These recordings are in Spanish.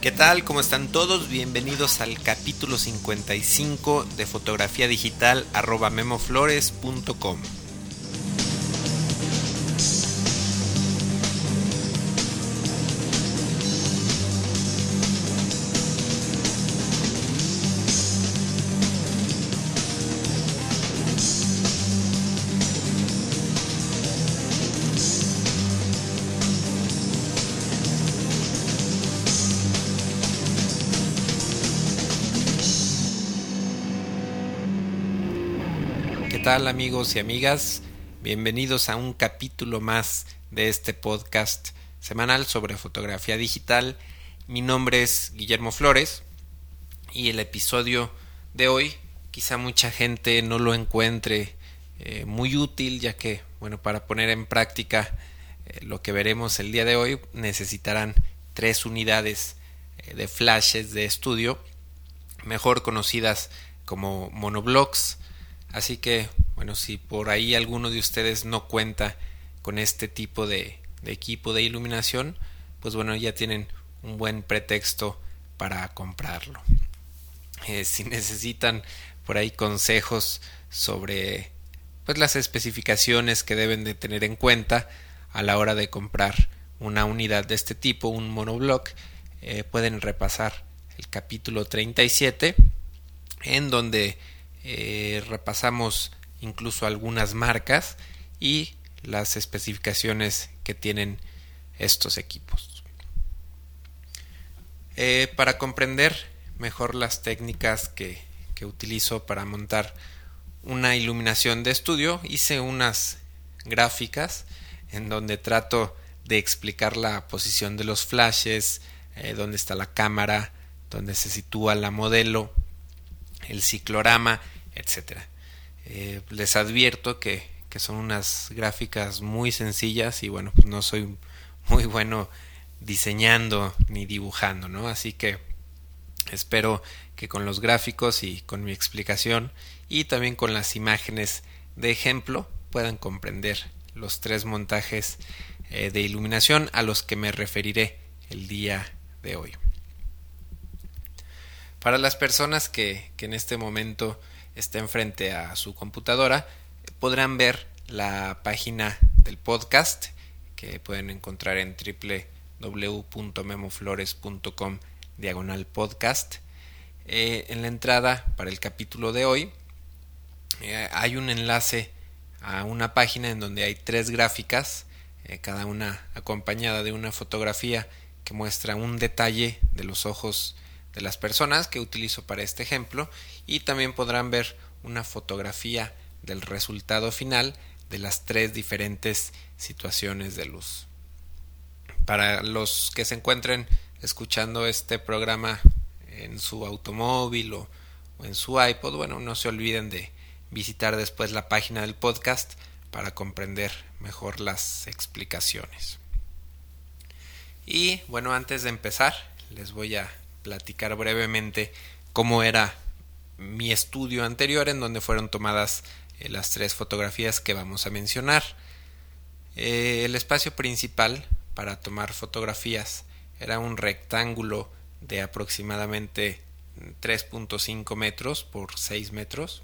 ¿Qué tal? ¿Cómo están todos? Bienvenidos al capítulo 55 de fotografía digital arroba memoflores.com. amigos y amigas? Bienvenidos a un capítulo más de este podcast semanal sobre fotografía digital. Mi nombre es Guillermo Flores y el episodio de hoy quizá mucha gente no lo encuentre eh, muy útil ya que bueno para poner en práctica eh, lo que veremos el día de hoy necesitarán tres unidades eh, de flashes de estudio mejor conocidas como monoblocks Así que, bueno, si por ahí alguno de ustedes no cuenta con este tipo de, equipo de iluminación, pues bueno, ya tienen un buen pretexto para comprarlo. Eh, si necesitan por ahí consejos sobre pues las especificaciones que deben de tener en cuenta a la hora de comprar una unidad de este tipo, un monoblock, eh, pueden repasar el capítulo 37 en donde eh, repasamos incluso algunas marcas y las especificaciones que tienen estos equipos. Eh, para comprender mejor las técnicas que, que utilizo para montar una iluminación de estudio, hice unas gráficas en donde trato de explicar la posición de los flashes, eh, dónde está la cámara, dónde se sitúa la modelo, el ciclorama, etcétera. Eh, les advierto que, que, son unas gráficas muy sencillas y bueno, pues no soy muy bueno diseñando ni dibujando, ¿no? Así que espero que con los gráficos y con mi explicación y también con las imágenes de ejemplo puedan comprender los tres montajes eh, de iluminación a los que me referiré el día de hoy. Para las personas que, que en este momento estén frente a su computadora, podrán ver la página del podcast que pueden encontrar en www.memoflores.com diagonal podcast. Eh, en la entrada para el capítulo de hoy eh, hay un enlace a una página en donde hay tres gráficas, eh, cada una acompañada de una fotografía que muestra un detalle de los ojos de las personas que utilizo para este ejemplo y también podrán ver una fotografía del resultado final de las tres diferentes situaciones de luz. Para los que se encuentren escuchando este programa en su automóvil o, en su iPod, bueno, no se olviden de visitar después la página del podcast para comprender mejor las explicaciones. Y bueno, antes de empezar, les voy a platicar brevemente cómo era mi estudio anterior en donde fueron tomadas eh, las tres fotografías que vamos a mencionar. Eh, el espacio principal para tomar fotografías era un rectángulo de aproximadamente 3.5 metros por 6 metros.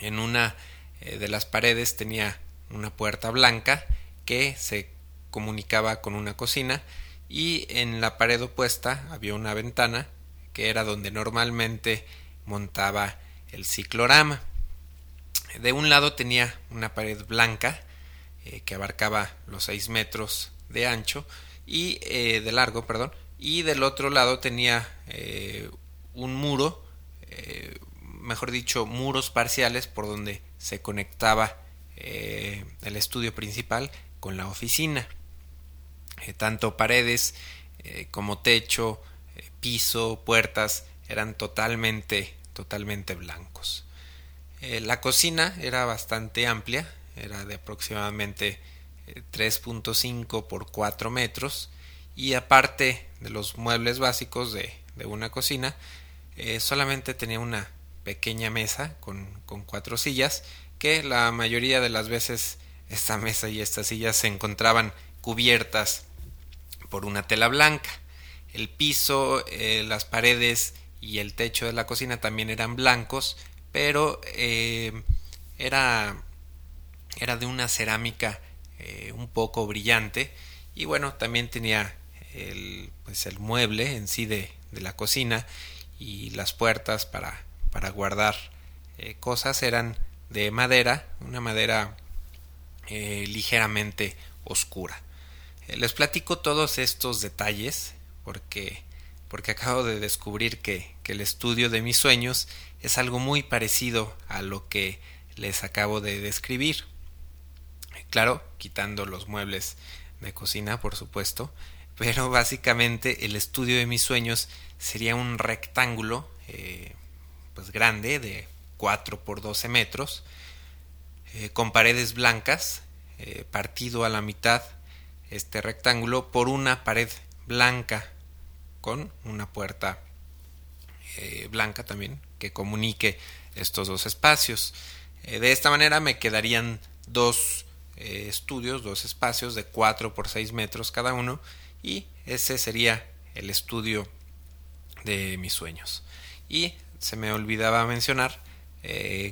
En una eh, de las paredes tenía una puerta blanca que se comunicaba con una cocina y en la pared opuesta había una ventana que era donde normalmente montaba el ciclorama. De un lado tenía una pared blanca eh, que abarcaba los 6 metros de ancho y eh, de largo, perdón, y del otro lado tenía eh, un muro, mejor dicho, muros parciales por donde se conectaba el estudio principal con la oficina. Tanto paredes como techo, piso, puertas eran totalmente, totalmente blancos. la cocina era bastante amplia, era de aproximadamente 3.5 por 4 metros y aparte de los muebles básicos de, de una cocina, solamente tenía una pequeña mesa con, con, cuatro sillas que la mayoría de las veces esta mesa y estas sillas se encontraban cubiertas por una tela blanca. el piso, eh, las paredes y el techo de la cocina también eran blancos, pero eh, era, era de una cerámica eh, un poco brillante y bueno, también tenía el, pues el mueble en sí de, de la cocina y las puertas para, para guardar cosas eran de madera, una madera ligeramente oscura. les platico todos estos detalles porque, porque acabo de descubrir que, que el estudio de mis sueños es algo muy parecido a lo que les acabo de describir. Claro, quitando los muebles de cocina, por supuesto, pero básicamente el estudio de mis sueños sería un rectángulo eh, pues grande de 4 por 12 metros eh, con paredes blancas eh, partido a la mitad este rectángulo por una pared blanca con una puerta eh, blanca también que comunique estos dos espacios. Eh, de esta manera me quedarían dos eh, estudios, dos espacios de 4 por 6 metros cada uno y ese sería el estudio de mis sueños. Y se me olvidaba mencionar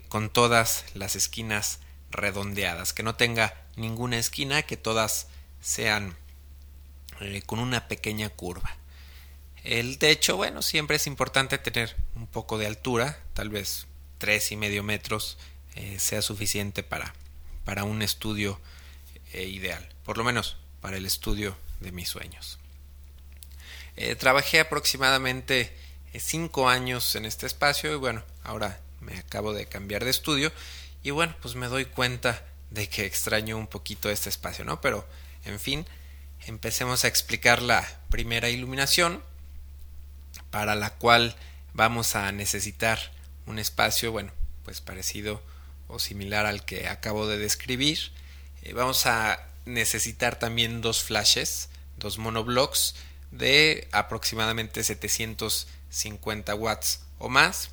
con todas las esquinas redondeadas, que no tenga ninguna esquina, que todas sean con una pequeña curva. El techo, bueno, siempre es importante tener un poco de altura, tal vez tres y medio metros eh, sea suficiente para, para un estudio eh, ideal, por lo menos para el estudio de mis sueños. Eh, trabajé aproximadamente cinco años en este espacio y bueno, ahora me acabo de cambiar de estudio y bueno, pues me doy cuenta de que extraño un poquito este espacio, ¿no? Pero, en fin, empecemos a explicar la primera iluminación para la cual vamos a necesitar un espacio, bueno, pues parecido o similar al que acabo de describir. Eh, vamos a necesitar también dos flashes, dos monoblocks de aproximadamente 750 watts o más.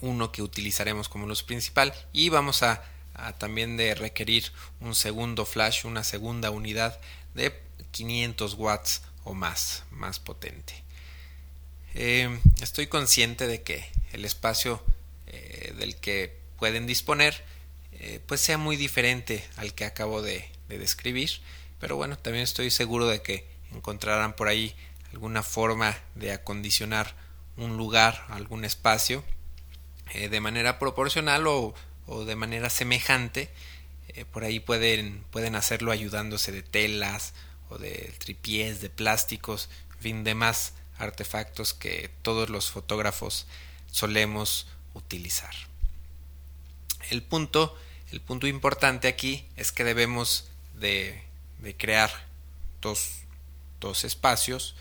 Uno que utilizaremos como luz principal y vamos a, a también de requerir un segundo flash, una segunda unidad de 500 watts o más, más potente. Eh, estoy consciente de que el espacio eh, del que pueden disponer eh, pues sea muy diferente al que acabo de, describir pero bueno también estoy seguro de que encontrarán por ahí alguna forma de acondicionar un lugar algún espacio de manera proporcional o, o de manera semejante. Por ahí pueden, pueden hacerlo ayudándose de telas o de tripiés de plásticos en fin demás artefactos que todos los fotógrafos solemos utilizar. El punto, el punto importante aquí es que debemos de, crear dos, dos espacios,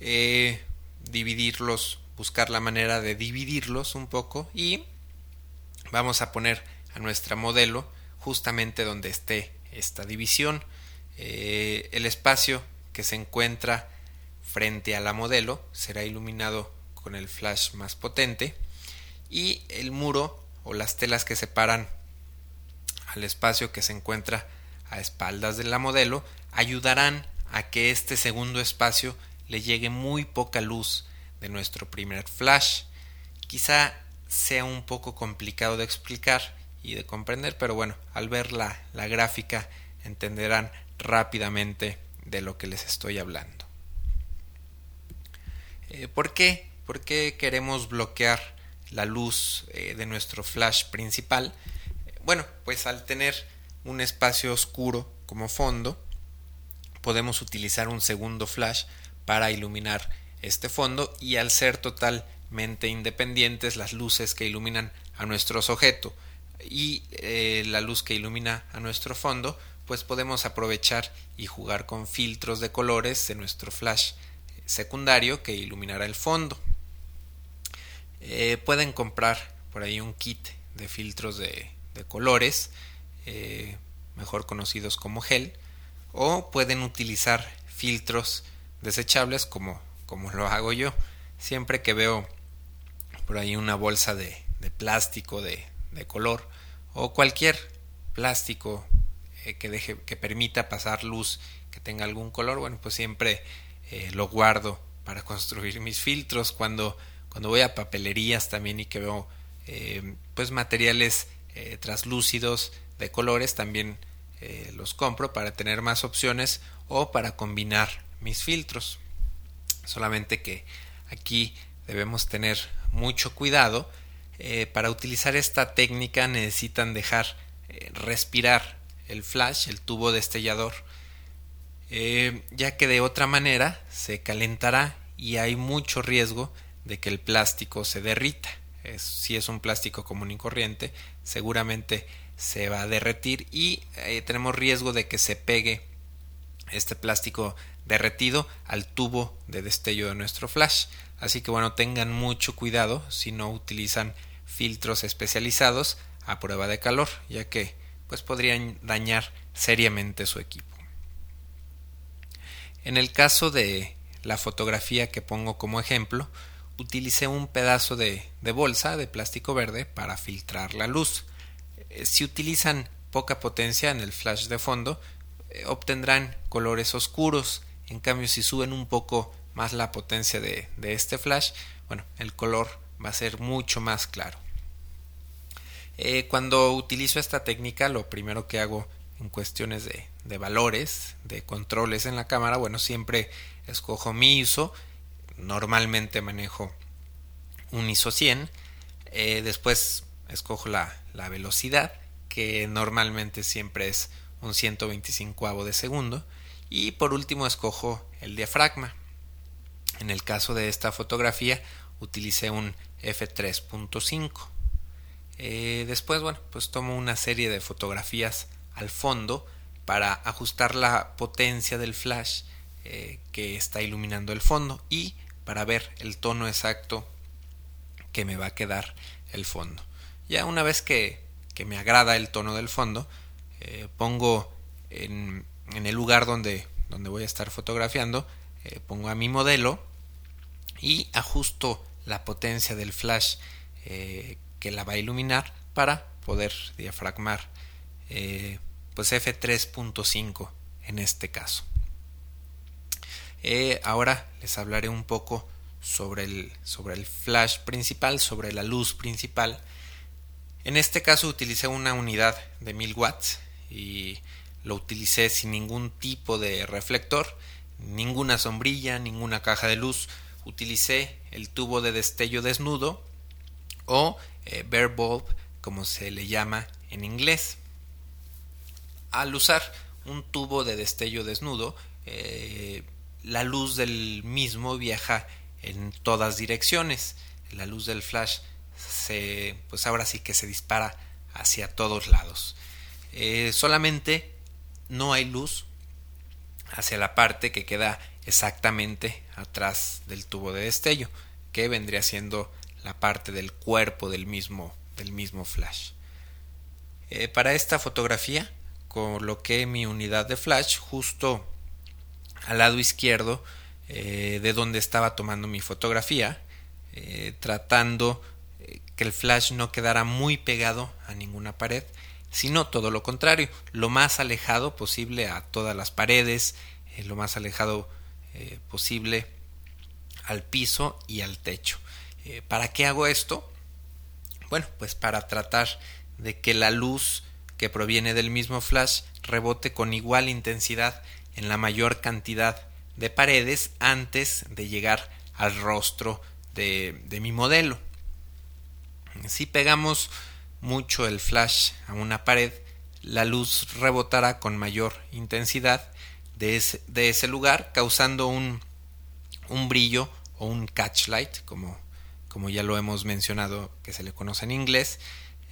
eh, dividirlos, buscar la manera de dividirlos un poco y vamos a poner a nuestra modelo justamente donde esté esta división. Eh, el espacio que se encuentra frente a la modelo será iluminado con el flash más potente y el muro o las telas que separan al espacio que se encuentra a espaldas de la modelo ayudarán a que este segundo espacio le llegue muy poca luz de nuestro primer flash. Quizá sea un poco complicado de explicar y de comprender, pero bueno, al ver la, la gráfica entenderán rápidamente de lo que les estoy hablando. Eh, ¿Por qué? ¿Por qué queremos bloquear la luz eh, de nuestro flash principal? Bueno, pues al tener un espacio oscuro como fondo, podemos utilizar un segundo flash para iluminar este fondo y al ser totalmente independientes las luces que iluminan a nuestro sujeto y eh, la luz que ilumina a nuestro fondo, pues podemos aprovechar y jugar con filtros de colores de nuestro flash secundario que iluminará el fondo. Eh, pueden comprar por ahí un kit de filtros de, colores, eh, mejor conocidos como gel, o pueden utilizar filtros desechables como, como lo hago yo. Siempre que veo por ahí una bolsa de, plástico de, color o cualquier plástico eh, que deje que permita pasar luz que tenga algún color bueno pues siempre eh, lo guardo para construir mis filtros, cuando, cuando voy a papelerías también y que veo eh, pues materiales eh, translúcidos de colores, también los compro para tener más opciones o para combinar mis filtros. Solamente que aquí debemos tener mucho cuidado. para utilizar esta técnica necesitan dejar respirar el flash, el tubo destellador, eh, ya que de otra manera se calentará y hay mucho riesgo de que el plástico se derrita. si es un plástico común y corriente, seguramente se va a derretir y eh, tenemos riesgo de que se pegue este plástico derretido al tubo de destello de nuestro flash. Así que bueno, tengan mucho cuidado si no utilizan filtros especializados a prueba de calor, ya que pues podrían dañar seriamente su equipo. En el caso de la fotografía que pongo como ejemplo, utilicé un pedazo de, bolsa de plástico verde para filtrar la luz. Eh, si utilizan poca potencia en el flash de fondo, eh, obtendrán colores oscuros. En cambio, si suben un poco más la potencia de, este flash, bueno, el color va a ser mucho más claro. Eh, cuando utilizo esta técnica, lo primero que hago en cuestiones de, de valores, de controles en la cámara, bueno, siempre escojo mi ISO, normalmente manejo un ISO 100, eh, después escojo la, la, velocidad, que normalmente siempre es un 125 de segundo, y por último escojo el diafragma. En el caso de esta fotografía utilicé un f3.5. Eh, después, bueno, pues tomo una serie de fotografías al fondo para ajustar la potencia del flash eh, que está iluminando el fondo y para ver el tono exacto que me va a quedar el fondo. Ya una vez que, que me agrada el tono del fondo, eh, pongo en, en, el lugar donde, donde voy a estar fotografiando, eh, pongo a mi modelo y ajusto la potencia del flash que la va a iluminar para poder diafragmar pues F3.5 en este caso. Eh, ahora les hablaré un poco sobre el, sobre el flash principal, sobre la luz principal. En este caso utilicé una unidad de 1000 watts y lo utilicé sin ningún tipo de reflector, ninguna sombrilla, ninguna caja de luz. Utilicé el tubo de destello desnudo o eh, bare bulb como se le llama en inglés al usar un tubo de destello desnudo, eh, la luz del mismo viaja en todas direcciones. La luz del flash se, pues ahora sí que se dispara hacia todos lados. Eh, solamente no hay luz hacia la parte que queda exactamente atrás del tubo de destello, que vendría siendo la parte del cuerpo del mismo, del mismo flash. Eh, para esta fotografía coloqué mi unidad de flash justo al lado izquierdo eh, de donde estaba tomando mi fotografía, eh, tratando eh, que el flash no quedara muy pegado a ninguna pared, sino todo lo contrario, lo más alejado posible a todas las paredes, lo más alejado posible al piso y al techo. ¿Para qué hago esto? Bueno, pues para tratar de que la luz que proviene del mismo flash rebote con igual intensidad en la mayor cantidad de paredes antes de llegar al rostro de, mi modelo. Si pegamos mucho el flash a una pared, la luz rebotará con mayor intensidad de ese, de ese lugar, causando un, un, brillo o un catch light, como, como ya lo hemos mencionado, que se le conoce en inglés,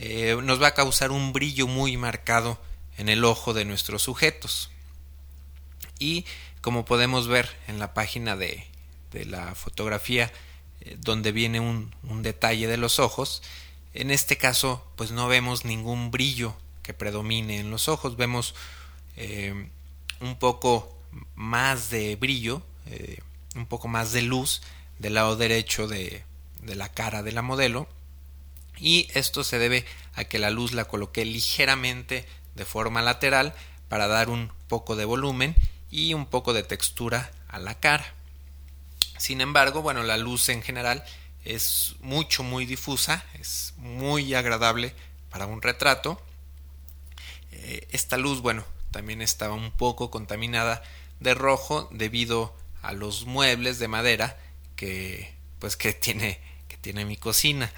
eh, nos va a causar un brillo muy marcado en el ojo de nuestros sujetos. Y como podemos ver en la página de, de la fotografía eh, donde viene un, un, detalle de los ojos, en este caso pues no vemos ningún brillo que predomine en los ojos, vemos eh, un poco más de brillo, un poco más de luz del lado derecho de, de la cara de la modelo y esto se debe a que la luz la coloqué ligeramente de forma lateral para dar un poco de volumen y un poco de textura a la cara. Sin embargo, bueno, la luz en general es mucho, muy difusa, es muy agradable para un retrato. Eh, esta luz, bueno, también estaba un poco contaminada de rojo debido a los muebles de madera que pues que tiene que tiene mi cocina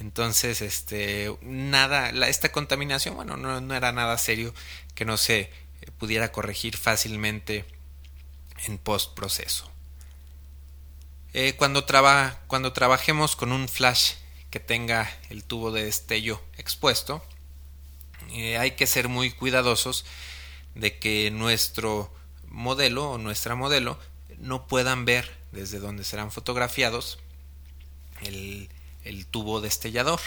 entonces este nada esta contaminación bueno no, no, era nada serio que no se pudiera corregir fácilmente en post proceso eh, cuando, traba, cuando trabajemos con un flash que tenga el tubo de destello expuesto eh, hay que ser muy cuidadosos de que nuestro modelo o nuestra modelo no puedan ver desde donde serán fotografiados el, el tubo destellador.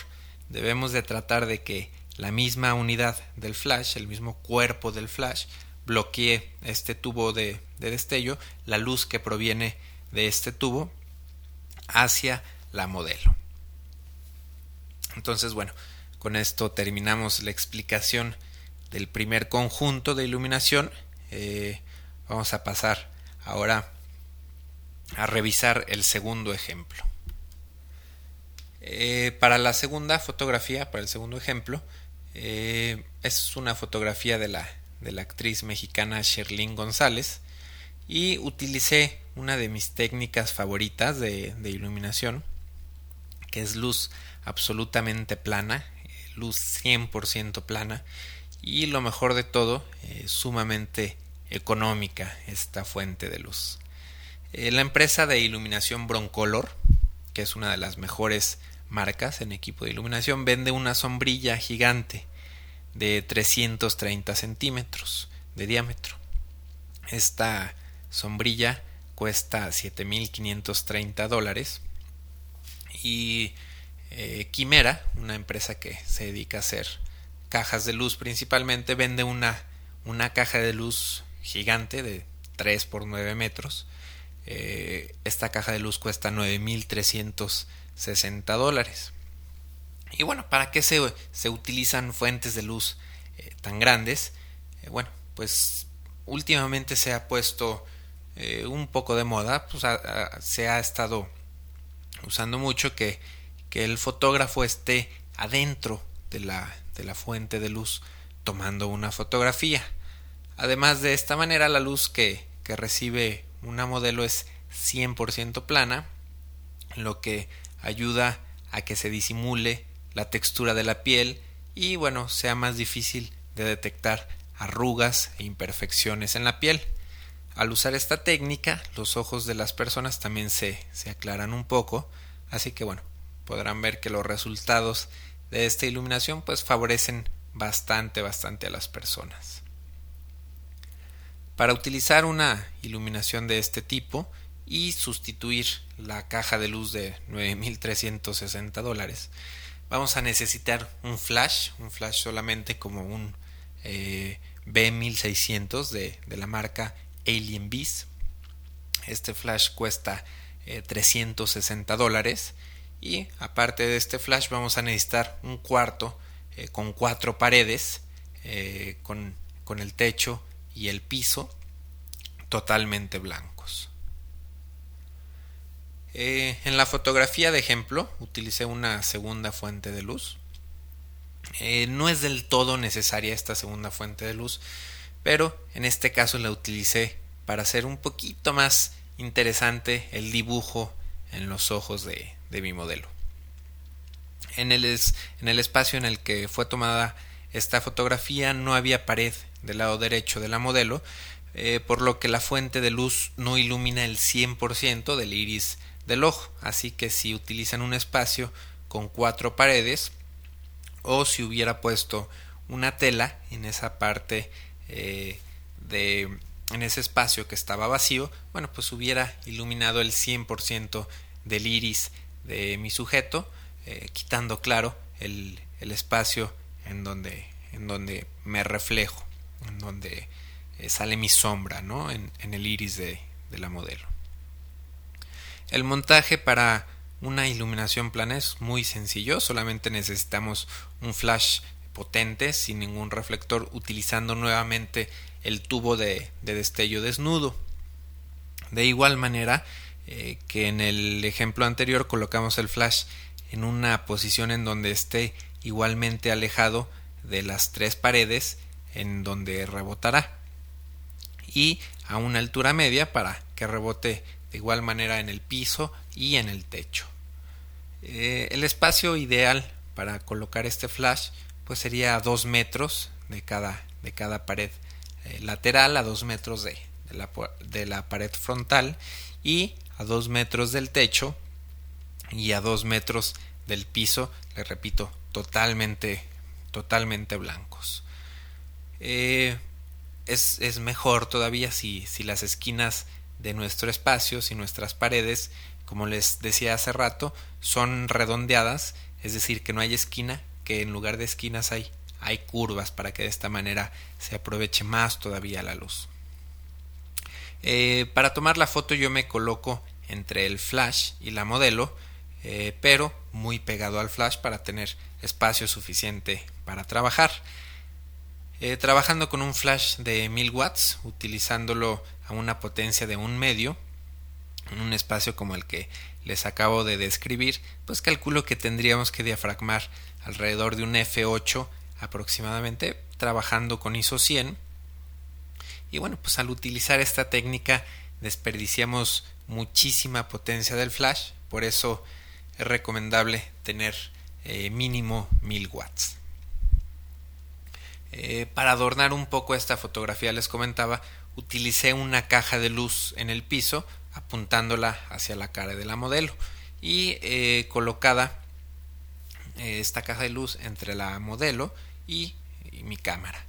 Debemos de tratar de que la misma unidad del flash, el mismo cuerpo del flash, bloquee este tubo de, de, destello, la luz que proviene de este tubo hacia la modelo. Entonces, bueno, con esto terminamos la explicación del primer conjunto de iluminación. Eh, vamos a pasar ahora a revisar el segundo ejemplo. Eh, para la segunda fotografía, para el segundo ejemplo, eh, es una fotografía de la, de la actriz mexicana Sherlyn González y utilicé una de mis técnicas favoritas de, iluminación, que es luz absolutamente plana, luz 100% plana y lo mejor de todo, eh, sumamente económica esta fuente de luz. Eh, la empresa de iluminación Broncolor, que es una de las mejores marcas en equipo de iluminación, vende una sombrilla gigante de 330 centímetros de diámetro. Esta sombrilla cuesta 7.530 dólares y eh, Quimera, una empresa que se dedica a hacer cajas de luz principalmente, vende una, una caja de luz gigante de 3 por 9 metros. Eh, esta caja de luz cuesta 9.360 dólares. Y bueno, ¿para qué se, se utilizan fuentes de luz eh, tan grandes? Eh, bueno, pues últimamente se ha puesto un poco de moda, pues se ha estado usando mucho que, que el fotógrafo esté adentro de la, de la fuente de luz tomando una fotografía. Además de esta manera la luz que, que recibe una modelo es 100% plana, lo que ayuda a que se disimule la textura de la piel y bueno, sea más difícil de detectar arrugas e imperfecciones en la piel. Al usar esta técnica, los ojos de las personas también se, se aclaran un poco, así que bueno, podrán ver que los resultados de esta iluminación pues favorecen bastante, bastante a las personas. Para utilizar una iluminación de este tipo y sustituir la caja de luz de 9.360 dólares, vamos a necesitar un flash, un flash solamente como un eh, B1600 de, de, la marca Alien Beast. Este flash cuesta 360 eh, dólares y aparte de este flash vamos a necesitar un cuarto eh, con cuatro paredes eh, con, con, el techo y el piso totalmente blancos eh, en la fotografía de ejemplo utilicé una segunda fuente de luz eh, no es del todo necesaria esta segunda fuente de luz pero en este caso la utilicé para hacer un poquito más interesante el dibujo en los ojos de, mi modelo. En el, es, en el espacio en el que fue tomada esta fotografía no había pared del lado derecho de la modelo, eh, por lo que la fuente de luz no ilumina el 100% del iris del ojo. Así que si utilizan un espacio con cuatro paredes, o si hubiera puesto una tela en esa parte eh, de en ese espacio que estaba vacío, bueno, pues hubiera iluminado el 100% del iris de mi sujeto, eh, quitando claro el, el, espacio en donde, en donde me reflejo, en donde eh, sale mi sombra ¿no? en, en el iris de, de, la modelo. El montaje para una iluminación plana es muy sencillo, solamente necesitamos un flash potente sin ningún reflector utilizando nuevamente el tubo de, de destello desnudo. De igual manera, eh, que en el ejemplo anterior colocamos el flash en una posición en donde esté igualmente alejado de las tres paredes en donde rebotará y a una altura media para que rebote de igual manera en el piso y en el techo. Eh, el espacio ideal para colocar este flash pues sería a 2 metros de cada, de cada pared eh, lateral, a 2 metros de, la, de la pared frontal y a 2 metros del techo y a 2 metros del piso, le repito, totalmente, totalmente blancos. Eh, es, es, mejor todavía si, si las esquinas de nuestro espacio, si nuestras paredes, como les decía hace rato, son redondeadas, es decir, que no hay esquina, que en lugar de esquinas hay, hay curvas para que de esta manera se aproveche más todavía la luz. Eh, para tomar la foto yo me coloco entre el flash y la modelo, eh, pero muy pegado al flash para tener espacio suficiente para trabajar. Eh, trabajando con un flash de 1000 watts, utilizándolo a una potencia de un medio, en un espacio como el que les acabo de describir, pues calculo que tendríamos que diafragmar alrededor de un F8 aproximadamente, trabajando con ISO 100 y bueno, pues al utilizar esta técnica desperdiciamos muchísima potencia del flash, por eso es recomendable tener eh, mínimo 1000 watts. Eh, para adornar un poco esta fotografía les comentaba, utilicé una caja de luz en el piso apuntándola hacia la cara de la modelo y eh, colocada esta caja de luz entre la modelo y mi cámara.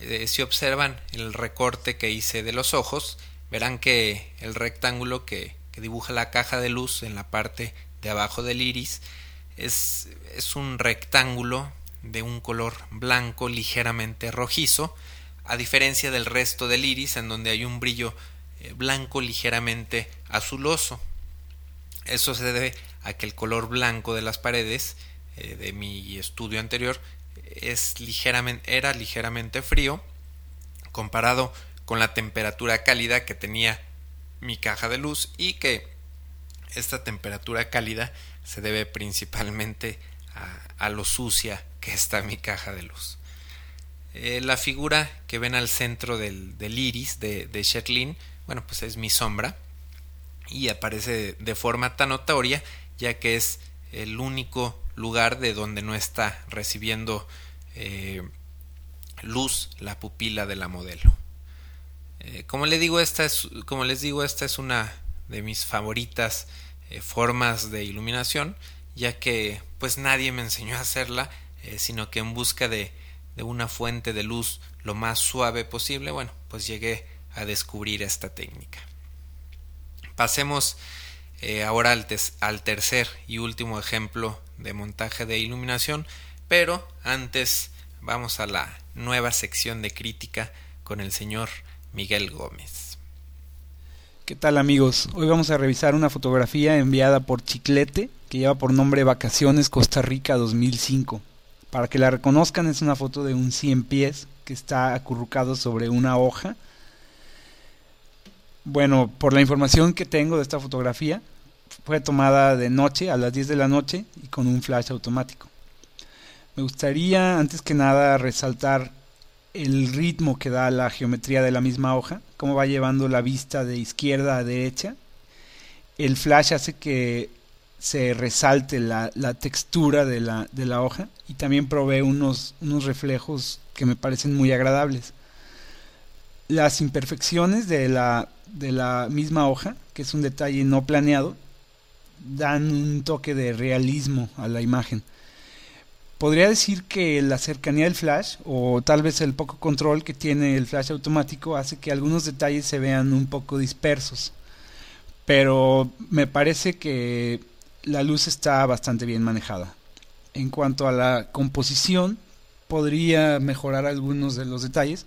Eh, si observan el recorte que hice de los ojos, verán que el rectángulo que, dibuja la caja de luz en la parte de abajo del iris es, es un rectángulo de un color blanco ligeramente rojizo, a diferencia del resto del iris en donde hay un brillo eh, blanco ligeramente azuloso. Eso se debe a que el color blanco de las paredes eh, de mi estudio anterior es era ligeramente frío comparado con la temperatura cálida que tenía mi caja de luz y que esta temperatura cálida se debe principalmente a, lo sucia que está mi caja de luz. Eh, la figura que ven al centro del, iris de, de bueno, pues es mi sombra y aparece de forma tan notoria ya que es el único lugar de donde no está recibiendo eh, luz la pupila de la modelo. Eh, como, les digo, esta es, como les digo, esta es una de mis favoritas formas de iluminación, ya que pues nadie me enseñó a hacerla, sino que en busca de, de, una fuente de luz lo más suave posible, bueno, pues llegué a descubrir esta técnica. Pasemos ahora al, al tercer y último ejemplo de montaje de iluminación, pero antes vamos a la nueva sección de crítica con el señor Miguel Gómez. ¿Qué tal amigos? Hoy vamos a revisar una fotografía enviada por Chiclete que lleva por nombre Vacaciones Costa Rica 2005. Para que la reconozcan es una foto de un 100 pies que está acurrucado sobre una hoja. Bueno, por la información que tengo de esta fotografía, fue tomada de noche a las 10 de la noche y con un flash automático. Me gustaría antes que nada resaltar el ritmo que da la geometría de la misma hoja, cómo va llevando la vista de izquierda a derecha. El flash hace que se resalte la, textura de la, de la, hoja y también provee unos, unos reflejos que me parecen muy agradables. Las imperfecciones de la, de la misma hoja, que es un detalle no planeado, dan un toque de realismo a la imagen podría decir que la cercanía del flash o tal vez el poco control que tiene el flash automático hace que algunos detalles se vean un poco dispersos. Pero me parece que la luz está bastante bien manejada. En cuanto a la composición, podría mejorar algunos de los detalles,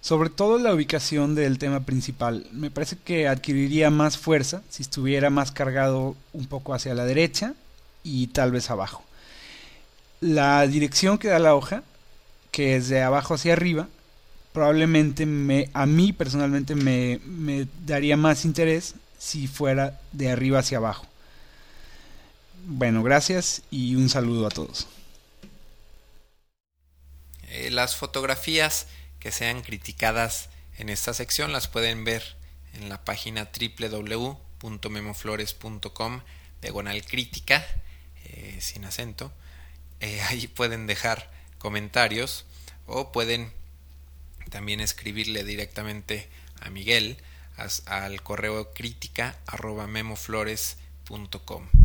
sobre todo la ubicación del tema principal. Me parece que adquiriría más fuerza si estuviera más cargado un poco hacia la derecha y tal vez abajo la dirección que da la hoja, que es de abajo hacia arriba, probablemente me, a mí personalmente me, me daría más interés si fuera de arriba hacia abajo. Bueno, gracias y un saludo a todos. Eh, las fotografías que sean criticadas en esta sección las pueden ver en la página www.memoflores.com diagonal crítica eh, sin acento. Eh, ahí pueden dejar comentarios o pueden también escribirle directamente a Miguel al correo crítica arroba memoflores.com.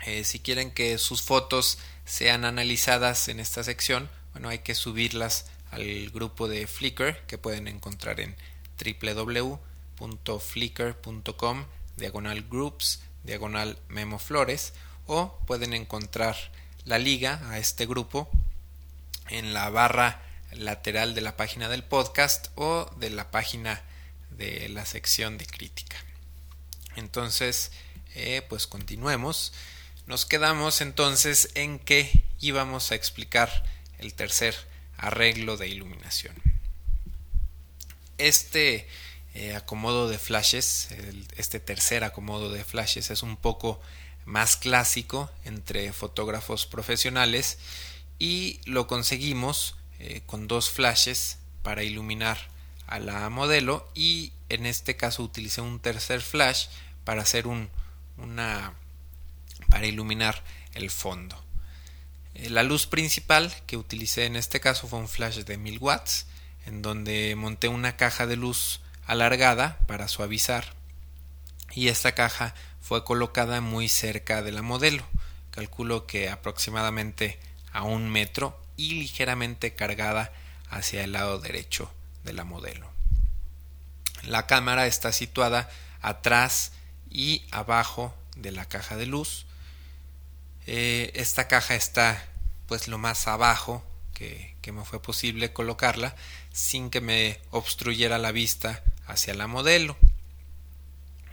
Eh, si quieren que sus fotos sean analizadas en esta sección, bueno, hay que subirlas al grupo de Flickr que pueden encontrar en www.flickr.com diagonal groups diagonal memoflores o pueden encontrar la liga a este grupo en la barra lateral de la página del podcast o de la página de la sección de crítica. Entonces, eh, pues continuemos. Nos quedamos entonces en que íbamos a explicar el tercer arreglo de iluminación. Este eh, acomodo de flashes, este tercer acomodo de flashes es un poco más clásico entre fotógrafos profesionales y lo conseguimos eh, con dos flashes para iluminar a la modelo y en este caso utilicé un tercer flash para hacer un, una para iluminar el fondo. Eh, la luz principal que utilicé en este caso fue un flash de 1000 watts en donde monté una caja de luz alargada para suavizar y esta caja fue colocada muy cerca de la modelo calculo que aproximadamente a un metro y ligeramente cargada hacia el lado derecho de la modelo. La cámara está situada atrás y abajo de la caja de luz. Eh, esta caja está pues lo más abajo que, me fue posible colocarla sin que me obstruyera la vista hacia la modelo.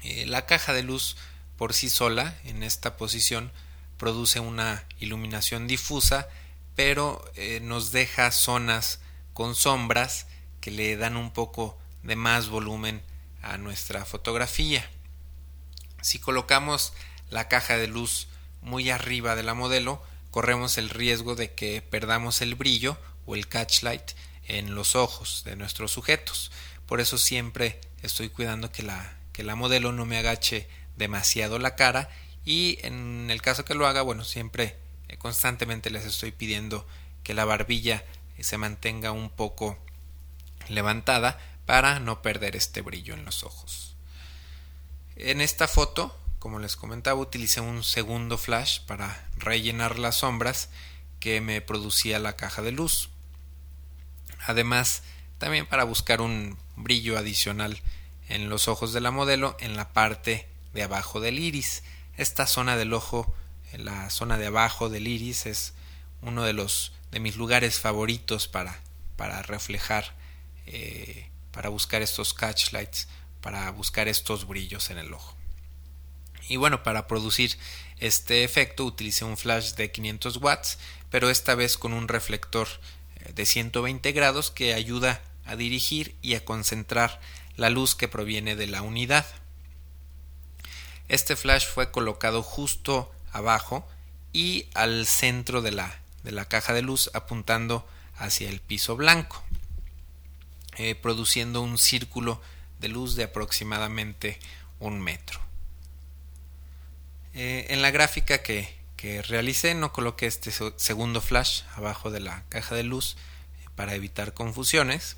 Eh, la caja de luz por sí sola en esta posición produce una iluminación difusa pero eh, nos deja zonas con sombras que le dan un poco de más volumen a nuestra fotografía. Si colocamos la caja de luz muy arriba de la modelo, corremos el riesgo de que perdamos el brillo o el catchlight en los ojos de nuestros sujetos. Por eso siempre estoy cuidando que la, que la modelo no me agache demasiado la cara y en el caso que lo haga, bueno, siempre eh, constantemente les estoy pidiendo que la barbilla se mantenga un poco levantada para no perder este brillo en los ojos. En esta foto, como les comentaba, utilicé un segundo flash para rellenar las sombras que me producía la caja de luz. Además, también para buscar un brillo adicional en los ojos de la modelo en la parte de abajo del iris. Esta zona del ojo en la zona de abajo del iris es uno de los de mis lugares favoritos para, para reflejar eh, para buscar estos catchlights para buscar estos brillos en el ojo y bueno para producir este efecto utilicé un flash de 500 watts pero esta vez con un reflector eh, de 120 grados que ayuda a dirigir y a concentrar la luz que proviene de la unidad este flash fue colocado justo abajo y al centro de la, de la caja de luz apuntando hacia el piso blanco, eh, produciendo un círculo de luz de aproximadamente un metro. Eh, en la gráfica que, realicé no coloqué este segundo flash abajo de la caja de luz eh, para evitar confusiones,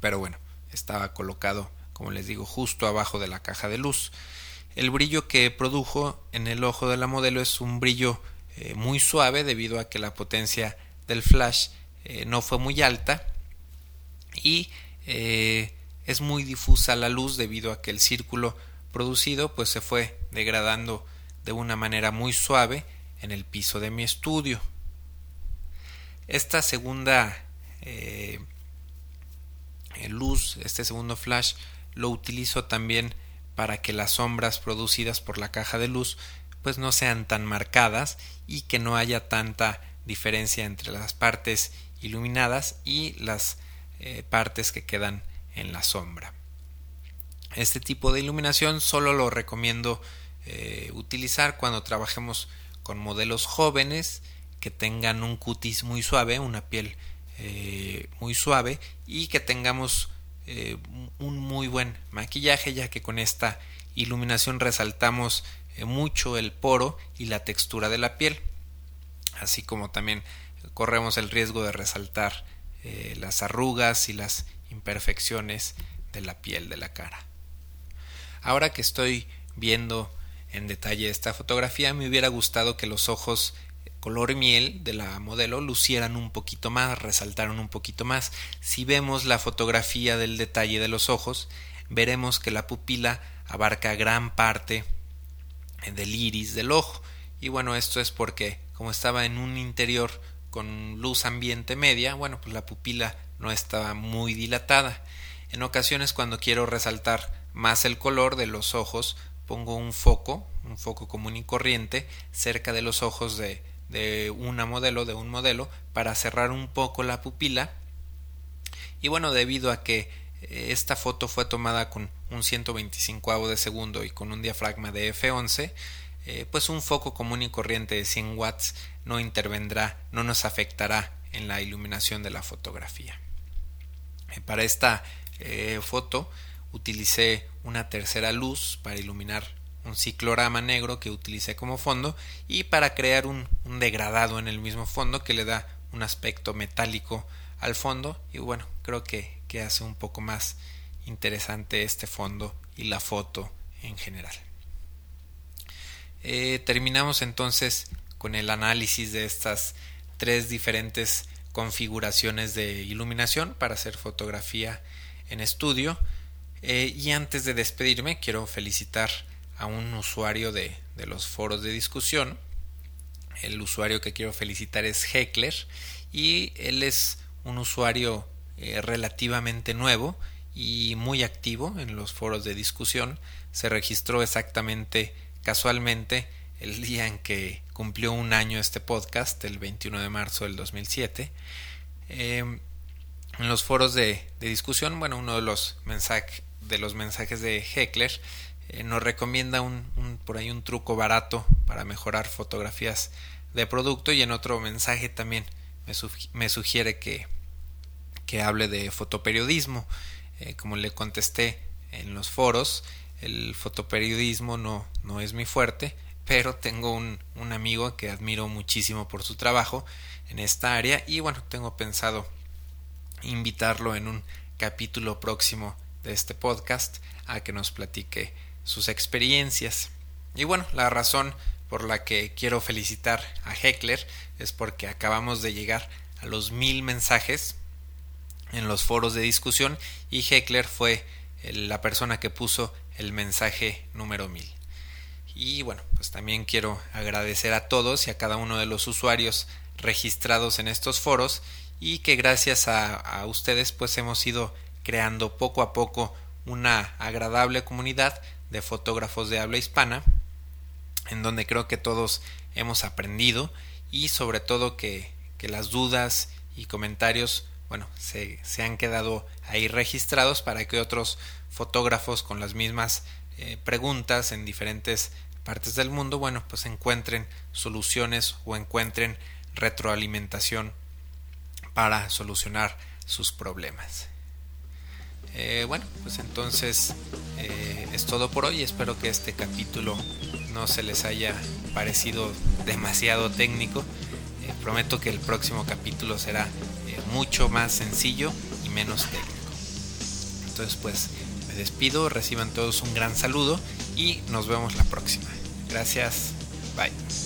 pero bueno, estaba colocado, como les digo, justo abajo de la caja de luz. El brillo que produjo en el ojo de la modelo es un brillo eh, muy suave debido a que la potencia del flash no fue muy alta y es muy difusa la luz debido a que el círculo producido pues se fue degradando de una manera muy suave en el piso de mi estudio. Esta segunda luz, este segundo flash, lo utilizo también para que las sombras producidas por la caja de luz pues no sean tan marcadas y que no haya tanta diferencia entre las partes iluminadas y las eh, partes que quedan en la sombra. Este tipo de iluminación solo lo recomiendo eh, utilizar cuando trabajemos con modelos jóvenes que tengan un cutis muy suave, una piel eh, muy suave y que tengamos eh, un muy buen maquillaje ya que con esta iluminación resaltamos mucho el poro y la textura de la piel. Así como también corremos el riesgo de resaltar las arrugas y las imperfecciones de la piel de la cara ahora que estoy viendo en detalle esta fotografía, me hubiera gustado que los ojos color miel de la modelo lucieran un poquito más, resaltaron un poquito más. Si vemos la fotografía del detalle de los ojos, veremos que la pupila abarca gran parte del iris del ojo. Y bueno, esto es porque como estaba en un interior con luz ambiente media, bueno, pues la pupila no estaba muy dilatada. En ocasiones cuando quiero resaltar más el color de los ojos, pongo un foco, un foco común y corriente, cerca de los ojos de, de una modelo, de un modelo, para cerrar un poco la pupila. Y bueno, debido a que eh, esta foto fue tomada con un 125 de segundo y con un diafragma de F11, eh, pues un foco común y corriente de 100 watts no intervendrá, no nos afectará en la iluminación de la fotografía. Eh, para esta foto utilicé una tercera luz para iluminar un ciclorama negro que utilicé como fondo y para crear un, degradado en el mismo fondo que le da un aspecto metálico al fondo. Y bueno creo que, que hace un poco más interesante este fondo y la foto en general. Eh, terminamos entonces con el análisis de estas tres diferentes configuraciones de iluminación para hacer fotografía en estudio eh, y antes de despedirme, quiero felicitar a un usuario de, los foros de discusión. El usuario que quiero felicitar es Heckler y él es un usuario eh, relativamente nuevo y muy activo en los foros de discusión. Se registró exactamente casualmente el día en que cumplió un año este podcast, el 21 de marzo del 2007 en los foros de, discusión, bueno, uno de los mensajes de los mensajes de Heckler eh, nos recomienda un, por ahí un truco barato para mejorar fotografías de producto y en otro mensaje también me, sugiere que, que hable de fotoperiodismo. Eh, como le contesté en los foros, el fotoperiodismo no, no es mi fuerte, pero tengo un, un amigo que admiro muchísimo por su trabajo en esta área y bueno, tengo pensado invitarlo en un capítulo próximo de este podcast a que nos platique sus experiencias. Y bueno, la razón por la que quiero felicitar a Heckler es porque acabamos de llegar a los mil mensajes en los foros de discusión y Heckler fue la persona que puso el mensaje número mil. Y bueno, pues también quiero agradecer a todos y a cada uno de los usuarios registrados en estos foros y que gracias a, a ustedes pues hemos ido creando poco a poco una agradable comunidad de fotógrafos de habla hispana, en donde creo que todos hemos aprendido y sobre todo que, las dudas y comentarios bueno, se, se, han quedado ahí registrados para que otros fotógrafos con las mismas eh, preguntas en diferentes partes del mundo, bueno, pues encuentren soluciones o encuentren retroalimentación para solucionar sus problemas. Eh, bueno, pues entonces eh, es todo por hoy. Espero que este capítulo no se les haya parecido demasiado técnico. Eh, prometo que el próximo capítulo será mucho más sencillo y menos técnico. Entonces pues me despido, reciban todos un gran saludo y nos vemos la próxima. Gracias, bye.